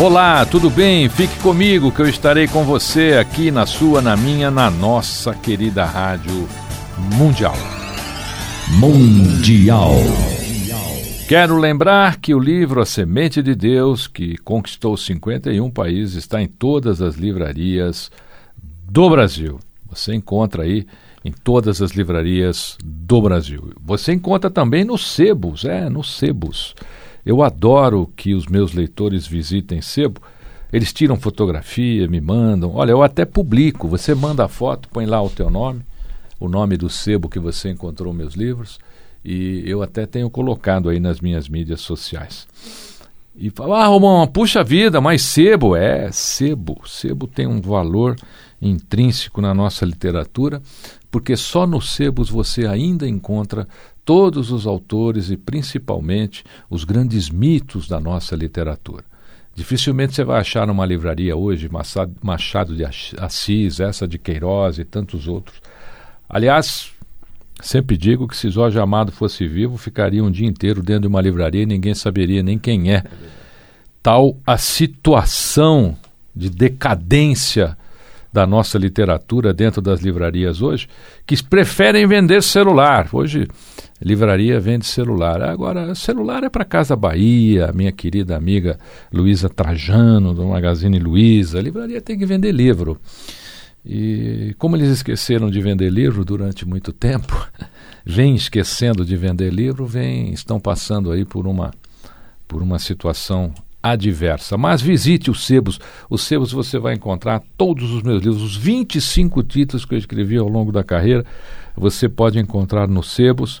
Olá, tudo bem? Fique comigo que eu estarei com você aqui na sua, na minha, na nossa querida Rádio Mundial. Mundial. Quero lembrar que o livro A Semente de Deus, que conquistou 51 países, está em todas as livrarias do Brasil. Você encontra aí em todas as livrarias do Brasil. Você encontra também nos sebos, é, nos sebos. Eu adoro que os meus leitores visitem sebo. Eles tiram fotografia, me mandam. Olha, eu até publico. Você manda a foto, põe lá o teu nome, o nome do sebo que você encontrou meus livros e eu até tenho colocado aí nas minhas mídias sociais. E fala, ah, Romão, puxa vida, mas sebo, é, sebo, sebo tem um valor intrínseco na nossa literatura, porque só nos sebos você ainda encontra todos os autores e principalmente os grandes mitos da nossa literatura. Dificilmente você vai achar numa livraria hoje Machado de Assis, essa de Queiroz e tantos outros. Aliás, Sempre digo que se Jorge Amado fosse vivo, ficaria um dia inteiro dentro de uma livraria e ninguém saberia nem quem é. Tal a situação de decadência da nossa literatura dentro das livrarias hoje, que preferem vender celular. Hoje, livraria vende celular. Agora, celular é para Casa Bahia, minha querida amiga Luísa Trajano, do Magazine Luiza. Livraria tem que vender livro. E como eles esqueceram de vender livro durante muito tempo, vem esquecendo de vender livro, vem, estão passando aí por uma, por uma situação adversa. Mas visite os sebos. Os sebos você vai encontrar todos os meus livros, os 25 títulos que eu escrevi ao longo da carreira, você pode encontrar nos sebos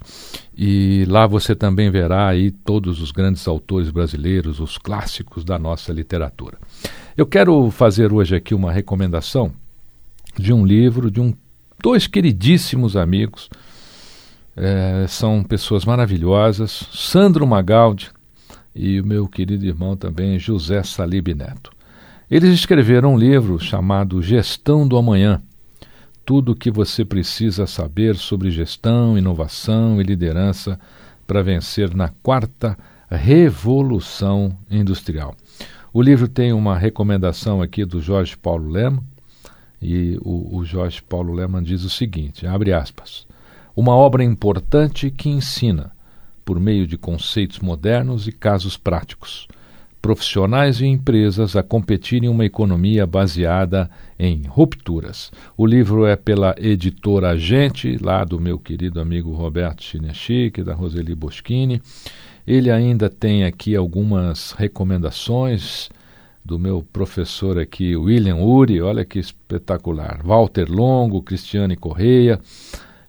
e lá você também verá aí todos os grandes autores brasileiros, os clássicos da nossa literatura. Eu quero fazer hoje aqui uma recomendação de um livro de um, dois queridíssimos amigos. É, são pessoas maravilhosas, Sandro Magaldi e o meu querido irmão também, José Salib Neto. Eles escreveram um livro chamado Gestão do Amanhã. Tudo o que você precisa saber sobre gestão, inovação e liderança para vencer na quarta revolução industrial. O livro tem uma recomendação aqui do Jorge Paulo Lema, e o, o Jorge Paulo Leman diz o seguinte: abre aspas. Uma obra importante que ensina, por meio de conceitos modernos e casos práticos, profissionais e empresas a competir em uma economia baseada em rupturas. O livro é pela editora Agente, lá do meu querido amigo Roberto Chinechique, da Roseli Boschini. Ele ainda tem aqui algumas recomendações do meu professor aqui, William Uri, olha que espetacular. Walter Longo, Cristiane Correia,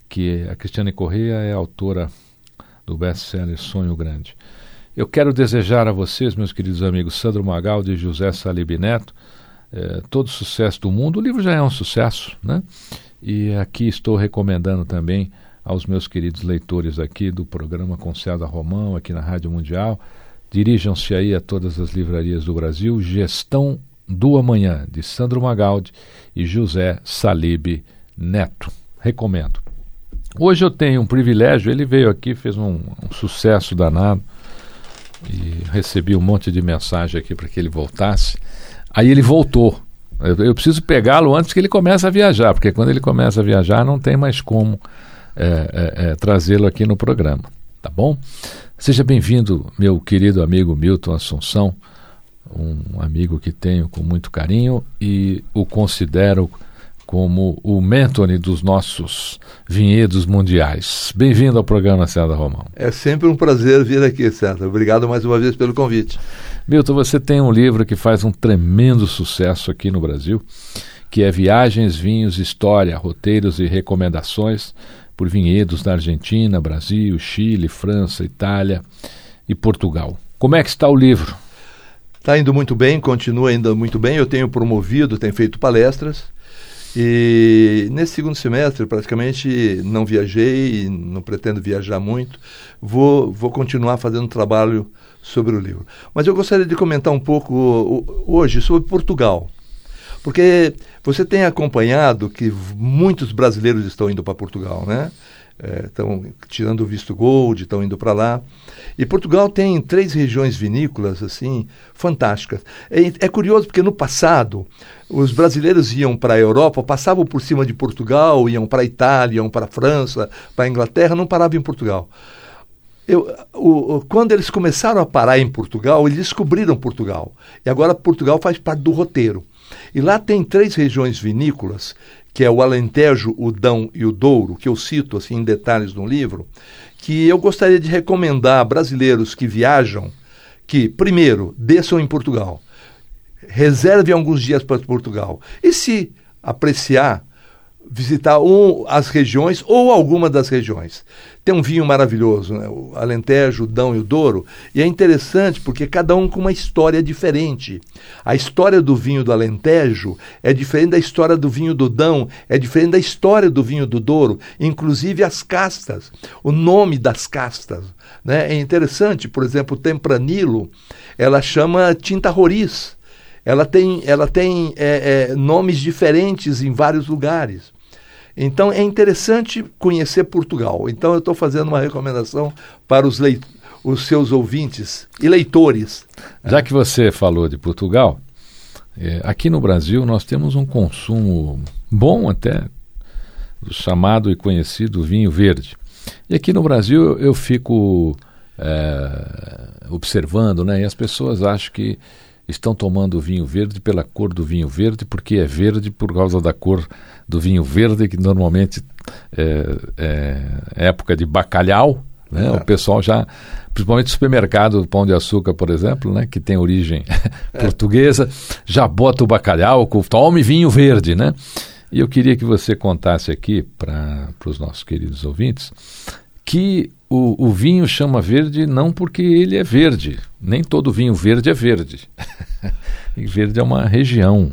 que a Cristiane Correia é autora do best-seller Sonho Grande. Eu quero desejar a vocês, meus queridos amigos Sandro Magaldi e José Salib Neto, eh, todo sucesso do mundo. O livro já é um sucesso, né? E aqui estou recomendando também aos meus queridos leitores aqui do programa Conselho Romão, aqui na Rádio Mundial, Dirijam-se aí a todas as livrarias do Brasil. Gestão do Amanhã, de Sandro Magaldi e José Salib Neto. Recomendo. Hoje eu tenho um privilégio, ele veio aqui, fez um, um sucesso danado e recebi um monte de mensagem aqui para que ele voltasse. Aí ele voltou. Eu, eu preciso pegá-lo antes que ele comece a viajar, porque quando ele começa a viajar não tem mais como é, é, é, trazê-lo aqui no programa, tá bom? Seja bem-vindo, meu querido amigo Milton Assunção, um amigo que tenho com muito carinho e o considero como o mentore dos nossos vinhedos mundiais. Bem-vindo ao programa César Romão. É sempre um prazer vir aqui, César. Obrigado mais uma vez pelo convite. Milton, você tem um livro que faz um tremendo sucesso aqui no Brasil, que é Viagens, Vinhos, História, Roteiros e Recomendações por vinhedos da Argentina, Brasil, Chile, França, Itália e Portugal. Como é que está o livro? Está indo muito bem, continua indo muito bem. Eu tenho promovido, tenho feito palestras. E nesse segundo semestre, praticamente não viajei, não pretendo viajar muito. Vou, vou continuar fazendo trabalho sobre o livro. Mas eu gostaria de comentar um pouco hoje sobre Portugal. Porque você tem acompanhado que muitos brasileiros estão indo para Portugal, né? Estão é, tirando o visto gold, estão indo para lá. E Portugal tem três regiões vinícolas assim fantásticas. É, é curioso porque no passado os brasileiros iam para a Europa, passavam por cima de Portugal, iam para a Itália, iam para a França, para a Inglaterra, não paravam em Portugal. Eu, o, quando eles começaram a parar em Portugal, eles descobriram Portugal. E agora Portugal faz parte do roteiro. E lá tem três regiões vinícolas, que é o Alentejo, o Dão e o Douro, que eu cito assim em detalhes no livro, que eu gostaria de recomendar a brasileiros que viajam que, primeiro, desçam em Portugal, reserve alguns dias para Portugal. E se apreciar visitar um, as regiões ou alguma das regiões. Tem um vinho maravilhoso, né? o Alentejo, o Dão e o Douro, e é interessante porque cada um com uma história diferente. A história do vinho do Alentejo é diferente da história do vinho do Dão, é diferente da história do vinho do Douro, inclusive as castas, o nome das castas. Né? É interessante, por exemplo, o Tempranilo, ela chama tinta roriz. Ela tem, ela tem é, é, nomes diferentes em vários lugares. Então é interessante conhecer Portugal. Então eu estou fazendo uma recomendação para os, leit os seus ouvintes e leitores. Já que você falou de Portugal, é, aqui no Brasil nós temos um consumo bom até do chamado e conhecido vinho verde. E aqui no Brasil eu fico é, observando, né? E as pessoas acham que estão tomando vinho verde pela cor do vinho verde, porque é verde por causa da cor do vinho verde, que normalmente é, é época de bacalhau. Né? É. O pessoal já, principalmente supermercado Pão de Açúcar, por exemplo, né? que tem origem é. portuguesa, já bota o bacalhau, com, tome vinho verde. Né? E eu queria que você contasse aqui para os nossos queridos ouvintes que o, o, vinho chama verde não porque ele é verde. Nem todo vinho verde é verde. e verde é uma região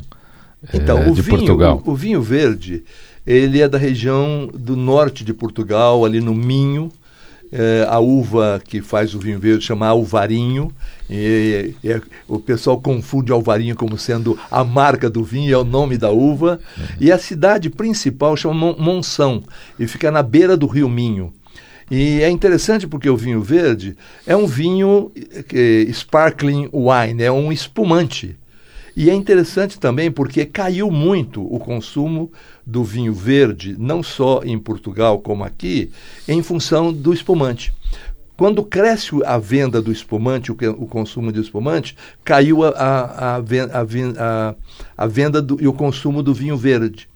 então, é, de vinho, Portugal. O, o, vinho verde, ele é da região do norte de Portugal, ali no Minho. É, a uva que faz o vinho verde chama alvarinho. E, e, e, o pessoal confunde alvarinho como sendo a marca do vinho, é o nome da uva. Uhum. E a cidade principal chama Monção e fica na beira do rio Minho. E é interessante porque o vinho verde é um vinho é, sparkling wine, é um espumante. E é interessante também porque caiu muito o consumo do vinho verde, não só em Portugal como aqui, em função do espumante. Quando cresce a venda do espumante, o, o consumo de espumante, caiu a, a, a, a, a venda do, e o consumo do vinho verde.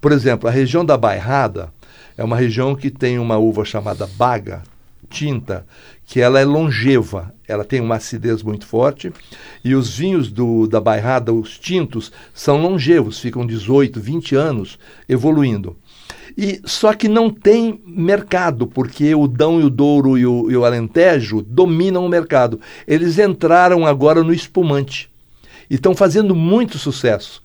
Por exemplo, a região da Bairrada, é uma região que tem uma uva chamada baga, tinta, que ela é longeva, ela tem uma acidez muito forte, e os vinhos do, da bairrada, os tintos, são longevos, ficam 18, 20 anos evoluindo. E só que não tem mercado, porque o Dão e o Douro e o, e o Alentejo dominam o mercado. Eles entraram agora no espumante e estão fazendo muito sucesso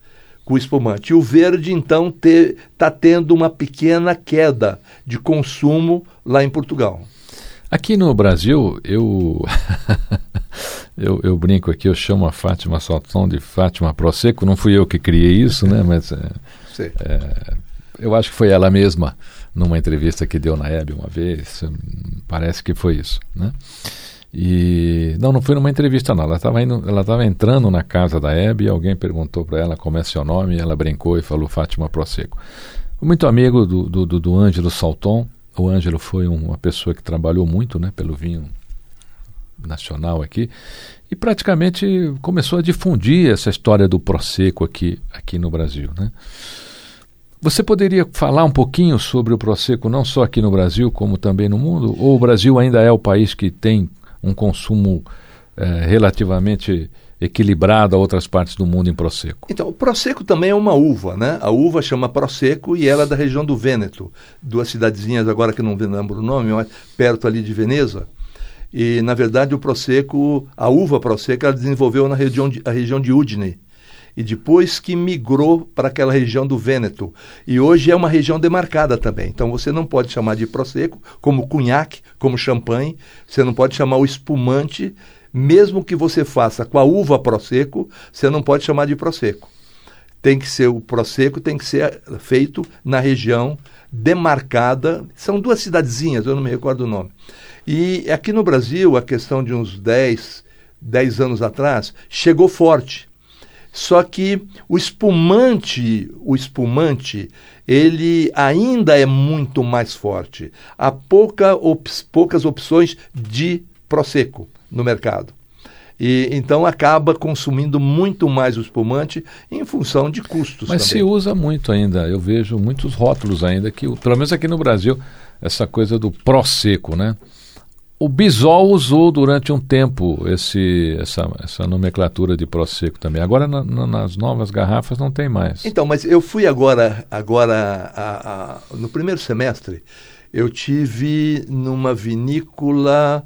com o espumante. E o verde, então, está te, tendo uma pequena queda de consumo lá em Portugal. Aqui no Brasil, eu, eu, eu, brinco aqui, eu chamo a Fátima Salton de Fátima Proseco, não fui eu que criei isso, né? Mas é, é, eu acho que foi ela mesma, numa entrevista que deu na Hebe uma vez, parece que foi isso, né? E não, não foi numa entrevista não. Ela estava ela estava entrando na casa da Hebe e alguém perguntou para ela como é seu nome e ela brincou e falou Fátima Prosecco. Muito amigo do do, do, do Ângelo Salton. O Ângelo foi uma pessoa que trabalhou muito, né, pelo vinho nacional aqui e praticamente começou a difundir essa história do Prosecco aqui aqui no Brasil, né? Você poderia falar um pouquinho sobre o Prosecco, não só aqui no Brasil, como também no mundo? Ou o Brasil ainda é o país que tem um consumo é, relativamente equilibrado a outras partes do mundo em Prosecco? Então, o Prosecco também é uma uva, né? A uva chama Prosecco e ela é da região do Vêneto, duas cidadezinhas agora que não lembro o nome, mas perto ali de Veneza. E, na verdade, o Prosecco, a uva Prosecco, ela desenvolveu na região de, a região de Udine e depois que migrou para aquela região do Vêneto. E hoje é uma região demarcada também. Então você não pode chamar de Prosecco como cunhaque, como champanhe, você não pode chamar o espumante, mesmo que você faça com a uva Prosecco, você não pode chamar de Prosecco. Tem que ser o Prosecco, tem que ser feito na região demarcada. São duas cidadezinhas, eu não me recordo o nome. E aqui no Brasil, a questão de uns 10, 10 anos atrás, chegou forte. Só que o espumante, o espumante, ele ainda é muito mais forte. Há pouca poucas opções de prosecco no mercado. E então acaba consumindo muito mais o espumante em função de custos. Mas também. se usa muito ainda. Eu vejo muitos rótulos ainda que, pelo menos aqui no Brasil, essa coisa do prosecco, né? O Bisol usou durante um tempo esse, essa, essa nomenclatura de Prosecco também. Agora na, na, nas novas garrafas não tem mais. Então, mas eu fui agora, agora a, a, no primeiro semestre, eu tive numa vinícola,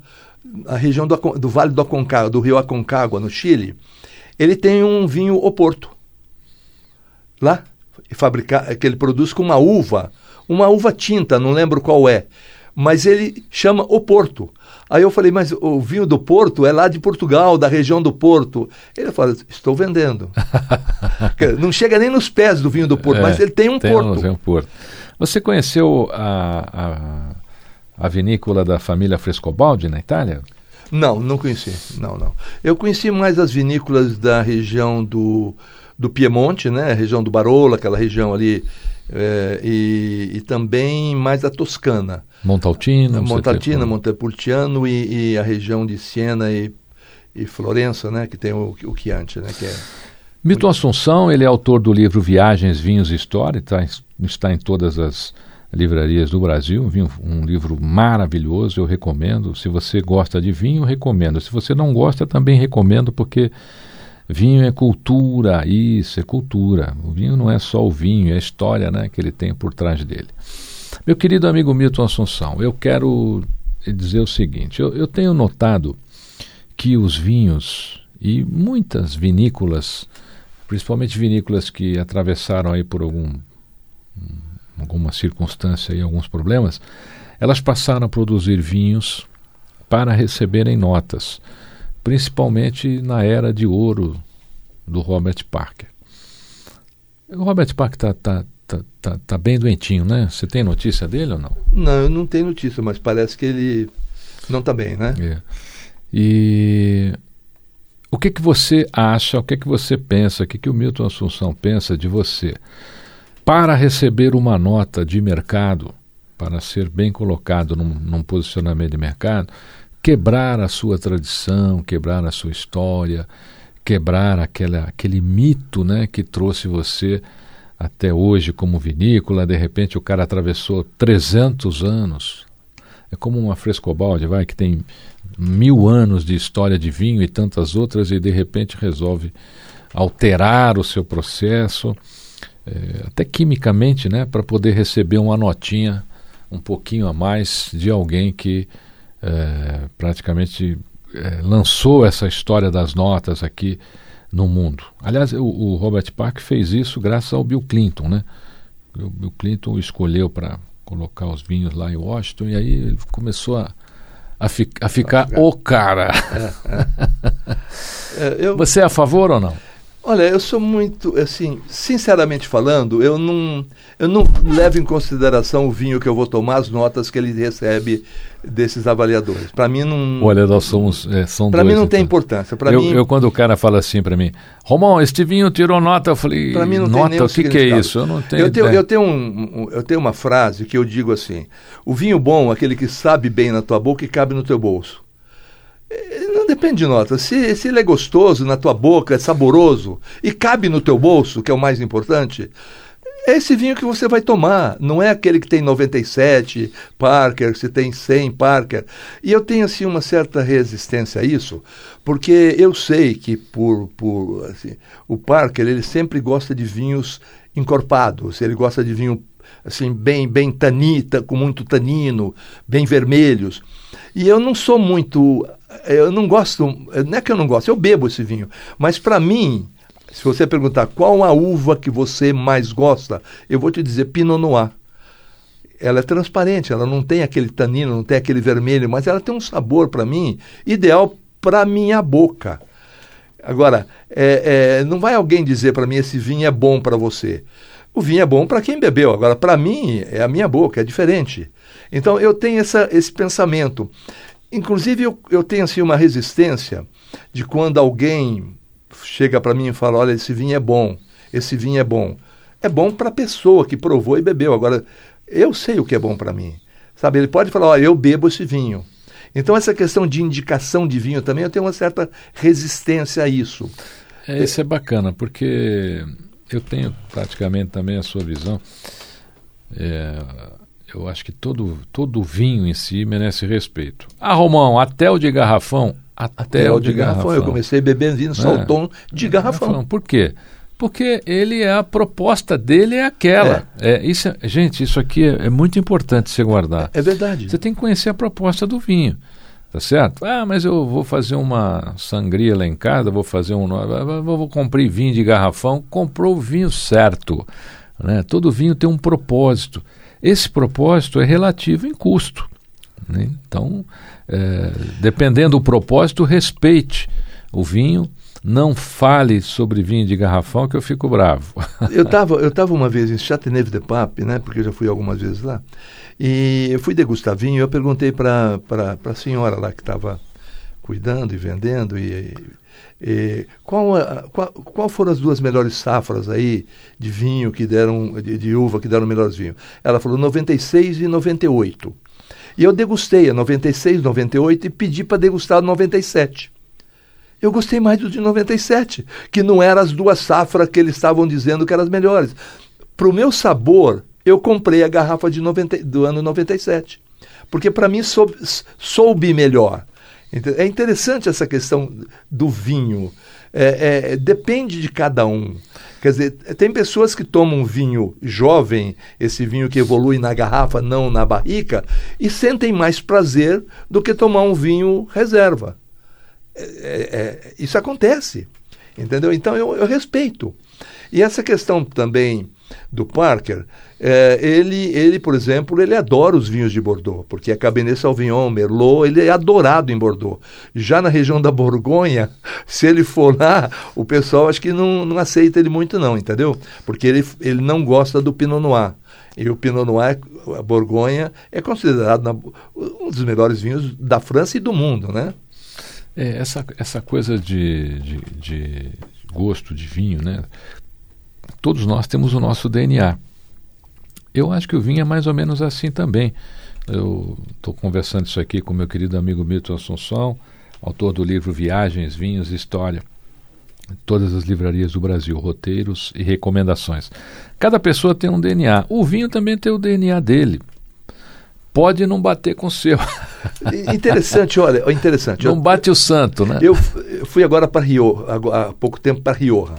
a região do, do Vale do Aconcagua, do Rio Aconcagua, no Chile. Ele tem um vinho Oporto. Lá, fabricar, que ele produz com uma uva, uma uva tinta, não lembro qual é mas ele chama o Porto. Aí eu falei, mas o vinho do Porto é lá de Portugal, da região do Porto. Ele fala, estou vendendo. Não chega nem nos pés do vinho do Porto, é, mas ele tem um tem Porto. Um, um Porto. Você conheceu a, a, a vinícola da família Frescobaldi na Itália? Não, não conheci. Não, não. Eu conheci mais as vinícolas da região do, do Piemonte, né? A região do Barolo, aquela região ali é, e, e, também mais a Toscana. Montaltina. Montaltina, Montepulciano e, e, a região de Siena e, e Florença, né, que tem o, o Chianti, né, que é Milton Assunção, ele é autor do livro Viagens, Vinhos e História, tá, está em todas as livrarias do Brasil, um, um livro maravilhoso, eu recomendo. Se você gosta de vinho, recomendo. Se você não gosta, também recomendo, porque Vinho é cultura, isso é cultura. O vinho não é só o vinho, é a história né, que ele tem por trás dele. Meu querido amigo Milton Assunção, eu quero dizer o seguinte: eu, eu tenho notado que os vinhos e muitas vinícolas, principalmente vinícolas que atravessaram aí por algum, alguma circunstância e alguns problemas, elas passaram a produzir vinhos para receberem notas principalmente na era de ouro do Robert Parker. O Robert Parker está tá, tá, tá, tá, bem doentinho, né? Você tem notícia dele ou não? Não, eu não tenho notícia, mas parece que ele não está bem, né? É. E o que, que você acha, o que, que você pensa, o que, que o Milton Assunção pensa de você para receber uma nota de mercado, para ser bem colocado num, num posicionamento de mercado, quebrar a sua tradição, quebrar a sua história, quebrar aquela, aquele mito né, que trouxe você até hoje como vinícola. De repente o cara atravessou 300 anos. É como uma Frescobaldi, vai, que tem mil anos de história de vinho e tantas outras, e de repente resolve alterar o seu processo, é, até quimicamente, né, para poder receber uma notinha um pouquinho a mais de alguém que é, praticamente é, lançou essa história das notas aqui no mundo. Aliás, o, o, Robert Park fez isso graças ao Bill Clinton, né? O Bill Clinton escolheu para colocar os vinhos lá em Washington e aí ele começou a, a, fi, a ficar o cara. É, é. é, eu... Você é a favor ou não? Olha, eu sou muito, assim, sinceramente falando, eu não, eu não levo em consideração o vinho que eu vou tomar, as notas que ele recebe desses avaliadores. Para mim não. Olha, nós somos, é, são Para mim não então. tem importância. Para eu, mim, eu, quando o cara fala assim para mim, Romão, este vinho tirou nota, eu falei, para mim não nota, tem o que, que é isso? Eu não tenho. Eu tenho, eu tenho, um, eu tenho uma frase que eu digo assim: o vinho bom, é aquele que sabe bem na tua boca e cabe no teu bolso. Eh, Não depende de nota. Se, se ele é gostoso na tua boca, é saboroso e cabe no teu bolso, que é o mais importante, é esse vinho que você vai tomar. Não é aquele que tem 97 Parker, se tem 100 Parker. E eu tenho assim uma certa resistência a isso, porque eu sei que por, por assim, o Parker ele sempre gosta de vinhos encorpados. Ele gosta de vinho assim bem bem tanita, com muito tanino, bem vermelhos. E eu não sou muito, eu não gosto, não é que eu não gosto, eu bebo esse vinho, mas para mim, se você perguntar qual a uva que você mais gosta, eu vou te dizer Pinot Noir. Ela é transparente, ela não tem aquele tanino, não tem aquele vermelho, mas ela tem um sabor para mim ideal para minha boca. Agora, é, é, não vai alguém dizer para mim esse vinho é bom para você. O vinho é bom para quem bebeu. Agora, para mim, é a minha boca, é diferente. Então, eu tenho essa, esse pensamento. Inclusive, eu, eu tenho assim, uma resistência de quando alguém chega para mim e fala: olha, esse vinho é bom, esse vinho é bom. É bom para a pessoa que provou e bebeu. Agora, eu sei o que é bom para mim. Sabe, ele pode falar: olha, eu bebo esse vinho. Então, essa questão de indicação de vinho também, eu tenho uma certa resistência a isso. É, isso é bacana, porque eu tenho praticamente também a sua visão. É, eu acho que todo, todo vinho em si merece respeito. Ah, Romão, até o de garrafão. Até, o de, garrafão. Eu comecei bebendo vinho salton de garrafão. Por quê? Porque ele é a proposta dele é aquela. É. isso é- gente, isso aqui é, é muito importante você guardar. É verdade. Você tem que conhecer a proposta do vinho. Tá certo? Ah, mas eu vou fazer uma sangria lá em casa, vou fazer um. Vou, vou comprar vinho de garrafão. Comprou o vinho certo. Né? Todo vinho tem um propósito. Esse propósito é relativo em custo. Né? Então, é, dependendo do propósito, respeite o vinho. Não fale sobre vinho de garrafão que eu fico bravo. eu estava eu tava uma vez em Châteauneuf-de-Pape, né, porque eu já fui algumas vezes lá, e eu fui degustar vinho eu perguntei para a senhora lá que estava cuidando e vendendo e, e qual, a, qual, qual foram as duas melhores safras aí de vinho que deram, de, de uva que deram melhores vinhos? Ela falou 96 e 98. E eu degustei a 96, 98 e pedi para degustar a 97. Eu gostei mais do de 97, que não eram as duas safras que eles estavam dizendo que eram as melhores. Para o meu sabor, eu comprei a garrafa de 90, do ano 97. Porque para mim soube, soube melhor. É interessante essa questão do vinho. É, é, depende de cada um. Quer dizer, tem pessoas que tomam vinho jovem, esse vinho que evolui na garrafa, não na barrica, e sentem mais prazer do que tomar um vinho reserva. É, é, isso acontece, entendeu? Então eu, eu, respeito. E essa questão também do Parker, é, ele, ele, por exemplo, ele adora os vinhos de Bordeaux, porque a Cabernet Sauvignon, Merlot, ele é adorado em Bordeaux. Já na região da Borgonha, se ele for lá, o pessoal acho que não, não aceita ele muito não, entendeu? Porque ele, ele não gosta do Pinot Noir. E o Pinot Noir, a Borgonha, é considerado na, um dos melhores vinhos da França e do mundo, né? É, essa, essa coisa de, de, de, gosto de vinho, né? Todos nós temos o nosso DNA. Eu acho que o vinho é mais ou menos assim também. Eu estou conversando isso aqui com meu querido amigo Milton Assunção, autor do livro Viagens, Vinhos e História. Todas as livrarias do Brasil, roteiros e recomendações. Cada pessoa tem um DNA. O vinho também tem o DNA dele pode não bater com o seu. interessante, olha, interessante. Não bate o santo, né? Eu, eu fui agora para Rio, há pouco tempo para Rioja.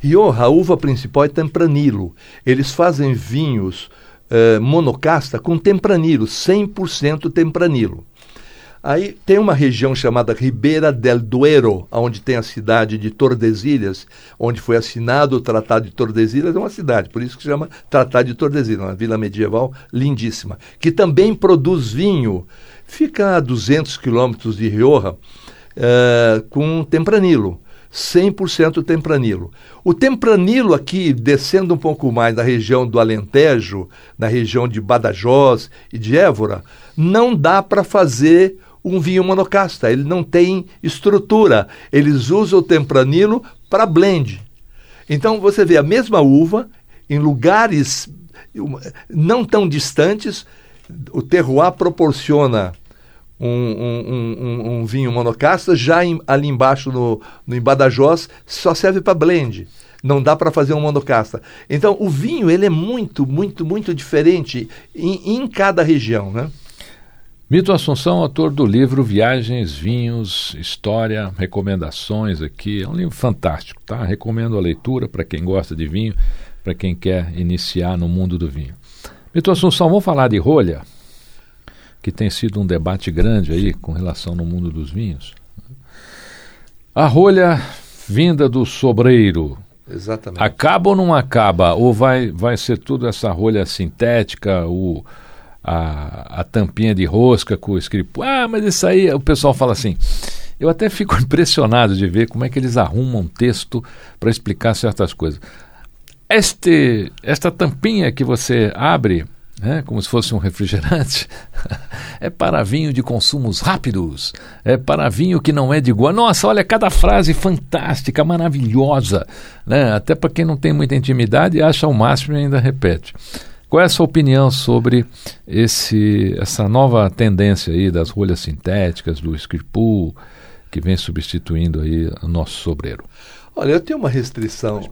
Rioja, a uva principal é Tempranilo. Eles fazem vinhos eh, monocasta com Tempranilo, 100% Tempranilo. Aí tem uma região chamada Ribeira del Duero, onde tem a cidade de Tordesilhas, onde foi assinado o Tratado de Tordesilhas, é uma cidade, por isso que se chama Tratado de Tordesilhas, uma vila medieval lindíssima, que também produz vinho, fica a 200 quilômetros de Rioja, uh, com Tempranilo. 100% tempranilo. O tempranilo aqui, descendo um pouco mais na região do Alentejo, na região de Badajoz e de Évora, não dá para fazer um vinho monocasta, ele não tem estrutura. Eles usam o tempranilo para blend. Então você vê a mesma uva em lugares não tão distantes, o terroir proporciona um, um, um, um vinho monocasta, já em, ali embaixo no, no em Badajoz só serve para blend. Não dá para fazer um monocasta. Então o vinho ele é muito, muito, muito diferente em, em cada região, né? Mito Assunção, autor do livro Viagens, Vinhos, História, recomendações aqui. É um livro fantástico, tá? Recomendo a leitura para quem gosta de vinho, para quem quer iniciar no mundo do vinho. Mito Assunção, vamos falar de rolha, que tem sido um debate grande aí com relação no mundo dos vinhos. A rolha vinda do sobreiro. Exatamente. Acaba ou não acaba? Ou vai, vai ser tudo essa rolha sintética, o a, a tampinha de rosca com o escrito. Ah, mas isso aí, o pessoal fala assim. Eu até fico impressionado de ver como é que eles arrumam um texto para explicar certas coisas. Este, esta tampinha que você abre, né, como se fosse um refrigerante, é para vinho de consumos rápidos, é para vinho que não é de igual. Nossa, olha cada frase fantástica, maravilhosa, né? Até para quem não tem muita intimidade acha o máximo e ainda repete. Qual é a sua opinião sobre esse, essa nova tendência aí das rolhas sintéticas, do scripul, que vem substituindo aí o nosso sobreiro? Olha, eu tenho uma restrição.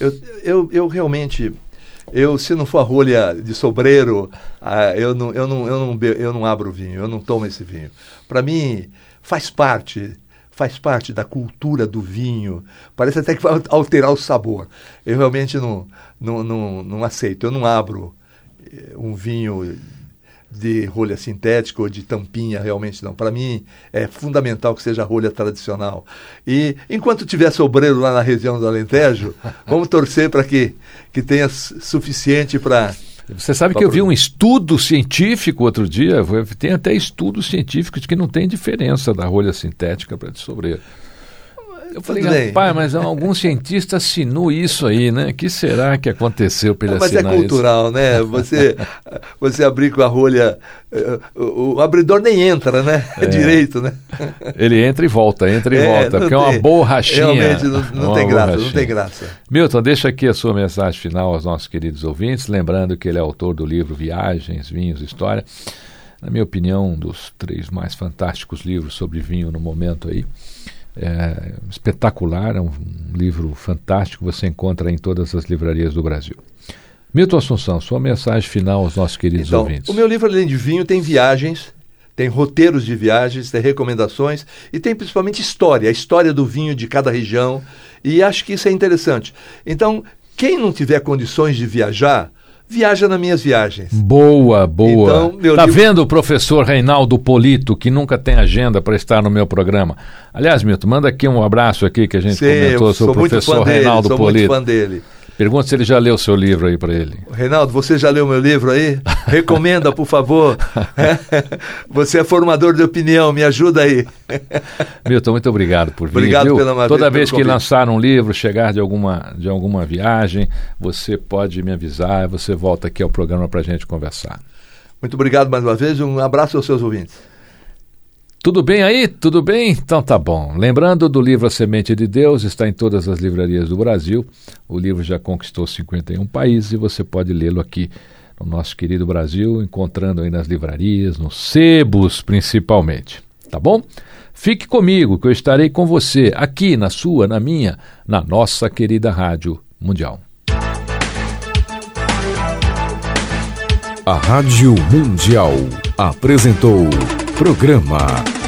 Eu, eu, eu realmente, eu se não for rolha de sobreiro, ah, eu, não, eu, não, eu, não, eu não abro vinho, eu não tomo esse vinho. Para mim, faz parte faz parte da cultura do vinho. Parece até que vai alterar o sabor. Eu realmente não, não, não, não aceito. Eu não abro eh, um vinho de rolha sintética ou de tampinha, realmente não. Para mim é fundamental que seja rolha tradicional. E enquanto tiver sobreiro lá na região do Alentejo, vamos torcer para que, que tenha suficiente para você sabe que eu vi um estudo científico outro dia, tem até estudos científicos que não tem diferença da rolha sintética para de sobreiro. Eu falei, rapaz, mas algum cientista assinou isso aí, né? O que será que aconteceu para ele mas é assinar Mas é cultural, isso? né? Você, você abrir com a rolha, eh, o, o abridor nem entra, né? É. Direito, né? Ele entra e volta, entra e é, volta, porque tem, é uma borrachinha. Realmente não, não tem graça, não tem graça. Milton, deixa aqui a sua mensagem final aos nossos queridos ouvintes, lembrando que ele é autor do livro Viagens, Vinhos, História. Na minha opinião, um dos três mais fantásticos livros sobre vinho no momento aí é, espetacular, é um, um livro fantástico, você encontra em todas as livrarias do Brasil. Milton Assunção, sua mensagem final aos nossos queridos então, ouvintes. O meu livro, além de vinho, tem viagens, tem roteiros de viagens, tem recomendações e tem principalmente história, a história do vinho de cada região. E acho que isso é interessante. Então, quem não tiver condições de viajar, viaja nas minhas viagens. Boa, boa. Então, tá livro... vendo o professor Reinaldo Polito, que nunca tem agenda para estar no meu programa? Aliás, Milton, manda aqui um abraço aqui que a gente Sim, comentou sobre o professor Reinaldo dele, Polito. Sou muito fã dele. Pergunta se ele já leu o seu livro aí para ele. Reinaldo, você já leu meu livro aí? Recomenda, por favor. você é formador de opinião, me ajuda aí. Milton, muito obrigado por vir. Obrigado viu? pela Toda vez que lançar um livro, chegar de alguma, de alguma viagem, você pode me avisar, você volta aqui ao programa para a gente conversar. Muito obrigado mais uma vez, um abraço aos seus ouvintes. Tudo bem aí? Tudo bem? Então tá bom. Lembrando do livro A Semente de Deus, está em todas as livrarias do Brasil. O livro já conquistou 51 países e você pode lê-lo aqui no nosso querido Brasil, encontrando aí nas livrarias, nos sebos principalmente. Tá bom? Fique comigo que eu estarei com você aqui na sua, na minha, na nossa querida Rádio Mundial. A Rádio Mundial apresentou Programa